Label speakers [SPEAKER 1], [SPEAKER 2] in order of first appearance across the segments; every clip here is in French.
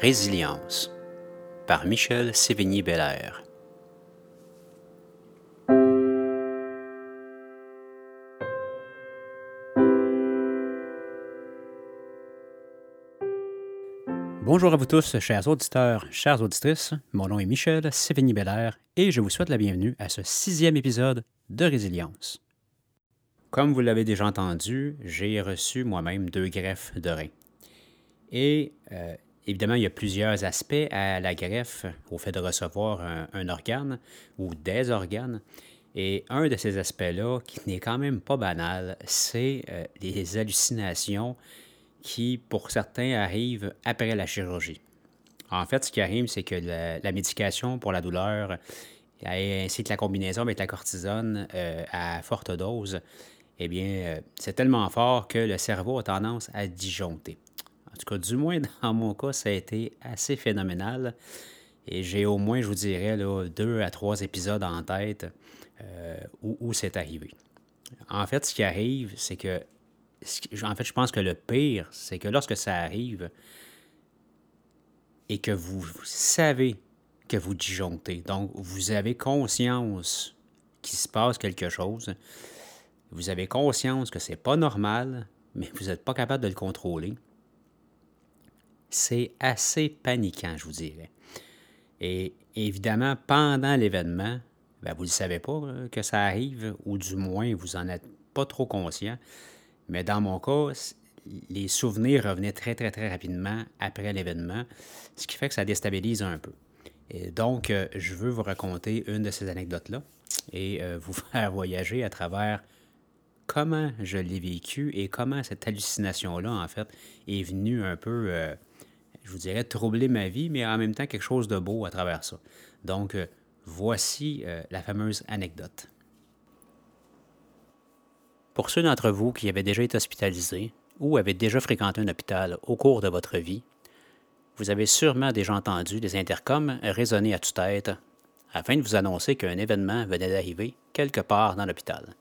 [SPEAKER 1] Résilience par Michel Sévigny-Bellaire. Bonjour à vous tous, chers auditeurs, chères auditrices. Mon nom est Michel Sévigny-Bellaire et je vous souhaite la bienvenue à ce sixième épisode de Résilience. Comme vous l'avez déjà entendu, j'ai reçu moi-même deux greffes de rein. Et euh, évidemment, il y a plusieurs aspects à la greffe, au fait de recevoir un, organe ou des organes. Et un de ces aspects-là, qui n'est quand même pas banal, c'est euh, les hallucinations qui, pour certains, arrivent après la chirurgie. En fait, ce qui arrive, c'est que la, médication pour la douleur, ainsi que la combinaison avec la cortisone euh, à forte dose, eh bien, c'est tellement fort que le cerveau a tendance à disjoncter. En tout cas, du moins dans mon cas, ça a été assez phénoménal. Et j'ai au moins, je vous dirais, deux à trois épisodes en tête euh, où, c'est arrivé. En fait, ce qui arrive, c'est que. En fait, je pense que le pire, c'est que lorsque ça arrive et que vous savez que vous disjonctez, donc vous avez conscience qu'il se passe quelque chose, vous avez conscience que c'est pas normal, mais vous n'êtes pas capable de le contrôler c'est assez paniquant, je vous dirais. Et évidemment, pendant l'événement, ben, vous ne savez pas euh, que ça arrive, ou du moins, vous n'en êtes pas trop conscient. Mais dans mon cas, les souvenirs revenaient très, très, très rapidement après l'événement, ce qui fait que ça déstabilise un peu. Et donc, euh, je veux vous raconter une de ces anecdotes-là et euh, vous faire voyager à travers comment je l'ai vécu et comment cette hallucination-là, en fait, est venue un peu je vous dirais, troubler ma vie, mais en même temps quelque chose de beau à travers ça. Donc, euh, voici euh, la fameuse anecdote. Pour ceux d'entre vous qui avaient déjà été hospitalisés ou avaient déjà fréquenté un hôpital au cours de votre vie, vous avez sûrement déjà entendu des intercoms résonner à toute-tête afin de vous annoncer qu'un événement venait d'arriver quelque part dans l'hôpital.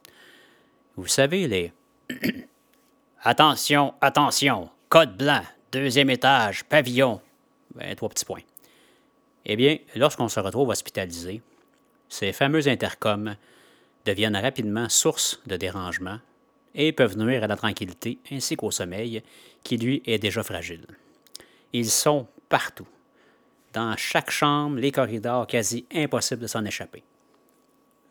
[SPEAKER 1] Vous savez, les Attention, attention, code blanc, Deuxième étage, pavillon. Ben, trois petits points. Eh bien, lorsqu'on se retrouve hospitalisé, ces fameux intercoms deviennent rapidement source de dérangement et peuvent nuire à la tranquillité ainsi qu'au sommeil, qui lui est déjà fragile. Ils sont partout. Dans chaque chambre, les corridors, quasi impossible de s'en échapper.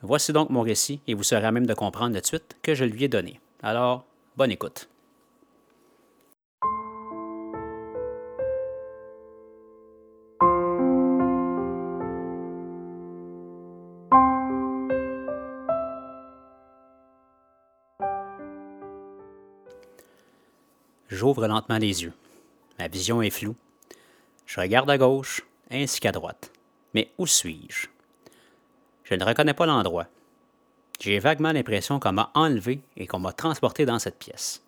[SPEAKER 1] Voici donc mon récit et vous serez à même de comprendre de suite que je lui ai donné. Alors, bonne écoute. J'ouvre lentement les yeux. Ma vision est floue. Je regarde à gauche ainsi qu'à droite. Mais où suis-je? Je ne reconnais pas l'endroit. J'ai vaguement l'impression qu'on m'a enlevé et qu'on m'a transporté dans cette pièce.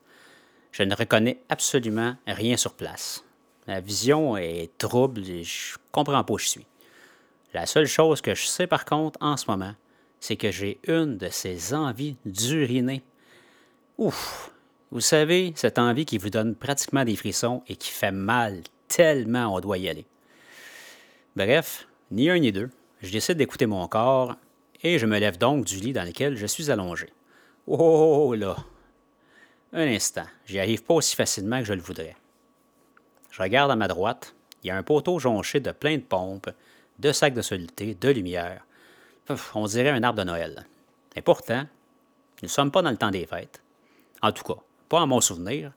[SPEAKER 1] Je ne reconnais absolument rien sur place. Ma vision est trouble et je comprends pas où je suis. La seule chose que je sais par contre en ce moment, c'est que j'ai une de ces envies d'uriner. Ouf, vous savez, cette envie qui vous donne pratiquement des frissons et qui fait mal tellement on doit y aller. Bref, ni un ni deux, je décide d'écouter mon corps et je me lève donc du lit dans lequel je suis allongé. Oh là! Un instant, j'y arrive pas aussi facilement que je le voudrais. Je regarde à ma droite, il y a un poteau jonché de plein de pompes, de sacs de soluté, de lumière. on dirait un arbre de Noël. Et pourtant, nous ne sommes pas dans le temps des fêtes. En tout cas, pas en mon souvenir.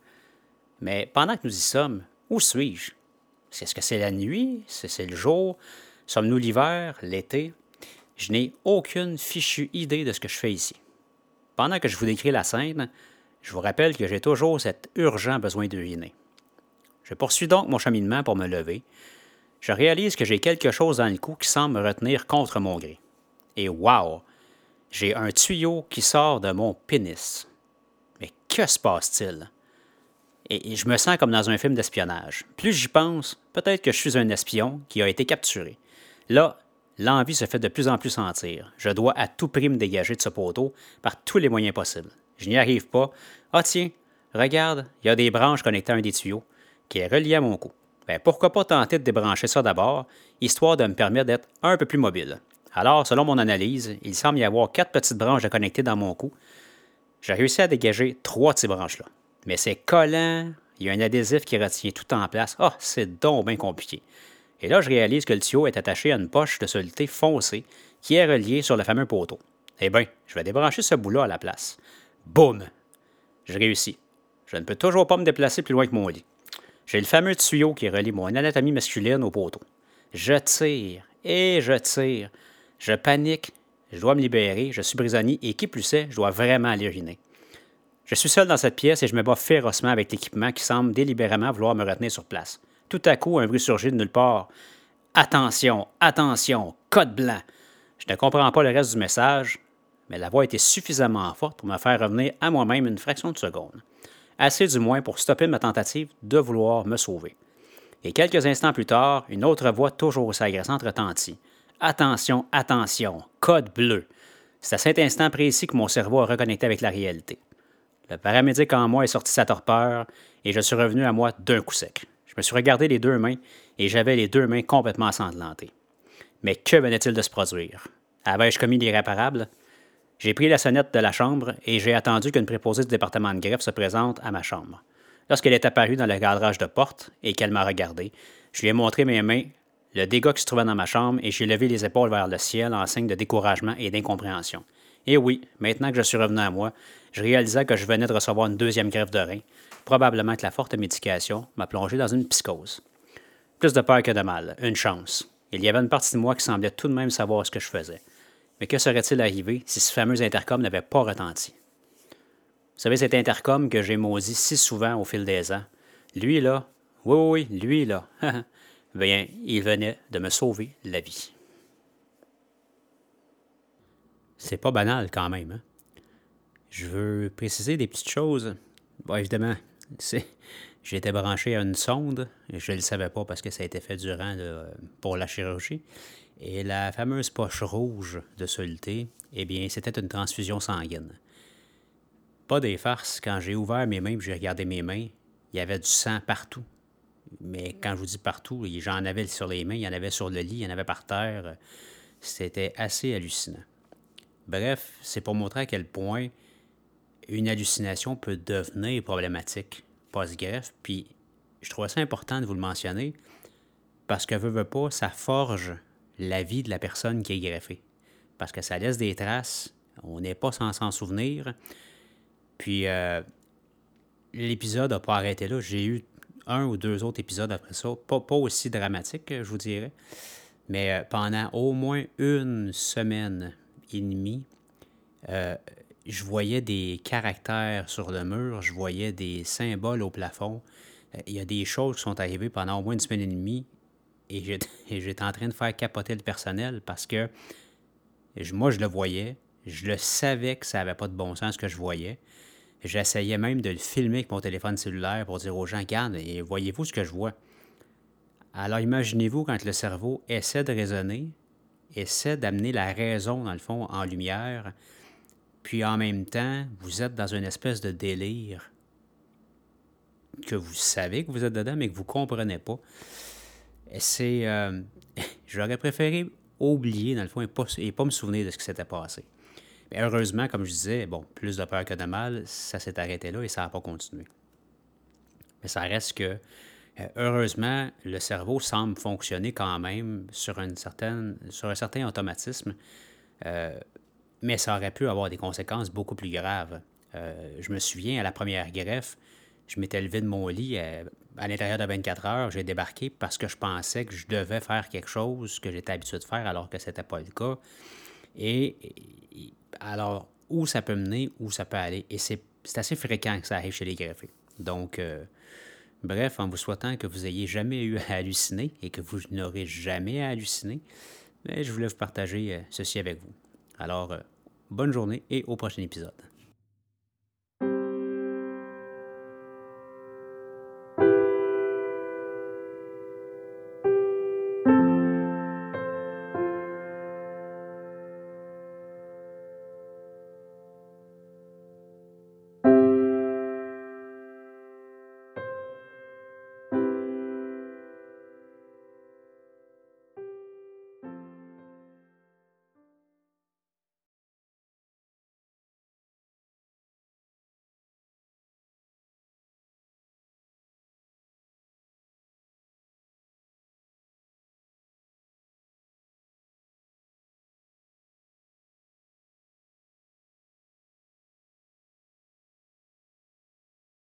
[SPEAKER 1] Mais pendant que nous y sommes, où suis-je? Est-ce que c'est la nuit? C'est le jour? Sommes-nous l'hiver? L'été? Je n'ai aucune fichue idée de ce que je fais ici. Pendant que je vous décris la scène, je vous rappelle que j'ai toujours cet urgent besoin d'uriner. Je poursuis donc mon cheminement pour me lever. Je réalise que j'ai quelque chose dans le cou qui semble me retenir contre mon gré. Et wow! J'ai un tuyau qui sort de mon pénis que se passe-t-il? Et, je me sens comme dans un film d'espionnage. Plus j'y pense, peut-être que je suis un espion qui a été capturé. Là, l'envie se fait de plus en plus sentir. Je dois à tout prix me dégager de ce poteau par tous les moyens possibles. Je n'y arrive pas. Ah tiens, regarde, il y a des branches connectées à un des tuyaux qui est relié à mon cou. ben, pourquoi pas tenter de débrancher ça d'abord, histoire de me permettre d'être un peu plus mobile. Alors, selon mon analyse, il semble y avoir quatre petites branches à connecter dans mon cou. J'ai réussi à dégager trois de branches-là. Mais c'est collant, il y a un adhésif qui retient tout en place. Ah, oh, c'est donc bien compliqué. Et là, je réalise que le tuyau est attaché à une poche de soluté foncée qui est reliée sur le fameux poteau. Eh bien, je vais débrancher ce bout-là à la place. Boum! Je réussis. Je ne peux toujours pas me déplacer plus loin que mon lit. J'ai le fameux tuyau qui relie mon anatomie masculine au poteau. Je tire et je tire. Je panique. Je dois me libérer. Je suis prisonnier et qui plus est, je dois vraiment aller uriner. Je suis seul dans cette pièce et je me bats férocement avec l'équipement qui semble délibérément vouloir me retenir sur place. Tout à coup, un bruit surgit de nulle part. Attention, attention, code blanc. Je ne comprends pas le reste du message, mais la voix était suffisamment forte pour me faire revenir à moi-même une fraction de seconde. Assez du moins pour stopper ma tentative de vouloir me sauver. Et quelques instants plus tard, une autre voix toujours aussi agressante retentit. Attention, attention, code bleu. C'est à cet instant précis que mon cerveau a reconnecté avec la réalité. Le paramédic en moi est sorti sa torpeur et je suis revenu à moi d'un coup sec. Je me suis regardé les deux mains et j'avais les deux mains complètement ensanglantées. Mais que venait-il de se produire? Avais-je commis l'irréparable? J'ai pris la sonnette de la chambre et j'ai attendu qu'une préposée du département de greffe se présente à ma chambre. Lorsqu'elle est apparue dans le cadrage de porte et qu'elle m'a regardé, je lui ai montré mes mains, le dégât qui se trouvait dans ma chambre et j'ai levé les épaules vers le ciel en signe de découragement et d'incompréhension. Et oui, maintenant que je suis revenu à moi, je réalisais que je venais de recevoir une deuxième greffe de rein. Probablement que la forte médication m'a plongé dans une psychose. Plus de peur que de mal, une chance. Il y avait une partie de moi qui semblait tout de même savoir ce que je faisais. Mais que serait-il arrivé si ce fameux intercom n'avait pas retenti? Vous savez, cet intercom que j'ai maudit si souvent au fil des ans, lui là, oui, oui, lui là, bien, il venait de me sauver la vie. C'est pas banal quand même. Hein? Je veux préciser des petites choses. Bon, évidemment, j'étais branché à une sonde. Je ne le savais pas parce que ça a été fait durant pour la chirurgie. Et la fameuse poche rouge de soluté, eh bien, c'était une transfusion sanguine. Pas des farces. Quand j'ai ouvert mes mains j'ai regardé mes mains, il y avait du sang partout. Mais quand je vous dis partout, j'en avais sur les mains, il y en avait sur le lit, il y en avait par terre. C'était assez hallucinant. Bref, c'est pour montrer à quel point une hallucination peut devenir problématique post-greffe. Puis je trouve ça important de vous le mentionner parce que, veut, pas, ça forge la vie de la personne qui est greffée. Parce que ça laisse des traces, on n'est pas sans s'en souvenir. Puis euh, l'épisode n'a pas arrêté là. J'ai eu un ou deux autres épisodes après ça, pas, pas aussi dramatiques, je vous dirais. Mais euh, pendant au moins une semaine et demie, euh, je voyais des caractères sur le mur, je voyais des symboles au plafond. Il y a des choses qui sont arrivées pendant au moins une semaine et demie et j'étais en train de faire capoter le personnel parce que moi, je le voyais. Je le savais que ça n'avait pas de bon sens ce que je voyais. J'essayais même de le filmer avec mon téléphone cellulaire pour dire aux gens, regarde, et voyez-vous ce que je vois? Alors imaginez-vous quand le cerveau essaie de raisonner, essaie d'amener la raison, dans le fond, en lumière, puis en même temps, vous êtes dans une espèce de délire que vous savez que vous êtes dedans, mais que vous ne comprenez pas c'est. Euh, j'aurais préféré oublier, dans le fond, et et pas me souvenir de ce qui s'était passé. Mais heureusement, comme je disais, bon, plus de peur que de mal, ça s'est arrêté là et ça n'a pas continué. Mais ça reste que, euh, heureusement, le cerveau semble fonctionner quand même sur, un certain automatisme, euh, mais ça aurait pu avoir des conséquences beaucoup plus graves. je me souviens, à la première greffe, je m'étais levé de mon lit à l'intérieur de 24 heures, j'ai débarqué parce que je pensais que je devais faire quelque chose que j'étais habitué de faire alors que ce n'était pas le cas. Et, alors, où ça peut mener, où ça peut aller. Et c'est assez fréquent que ça arrive chez les greffés. Donc, euh, bref, en vous souhaitant que vous ayez jamais eu à halluciner et que vous n'aurez jamais à halluciner, mais je voulais vous partager euh, ceci avec vous. Alors, euh, bonne journée et au prochain épisode.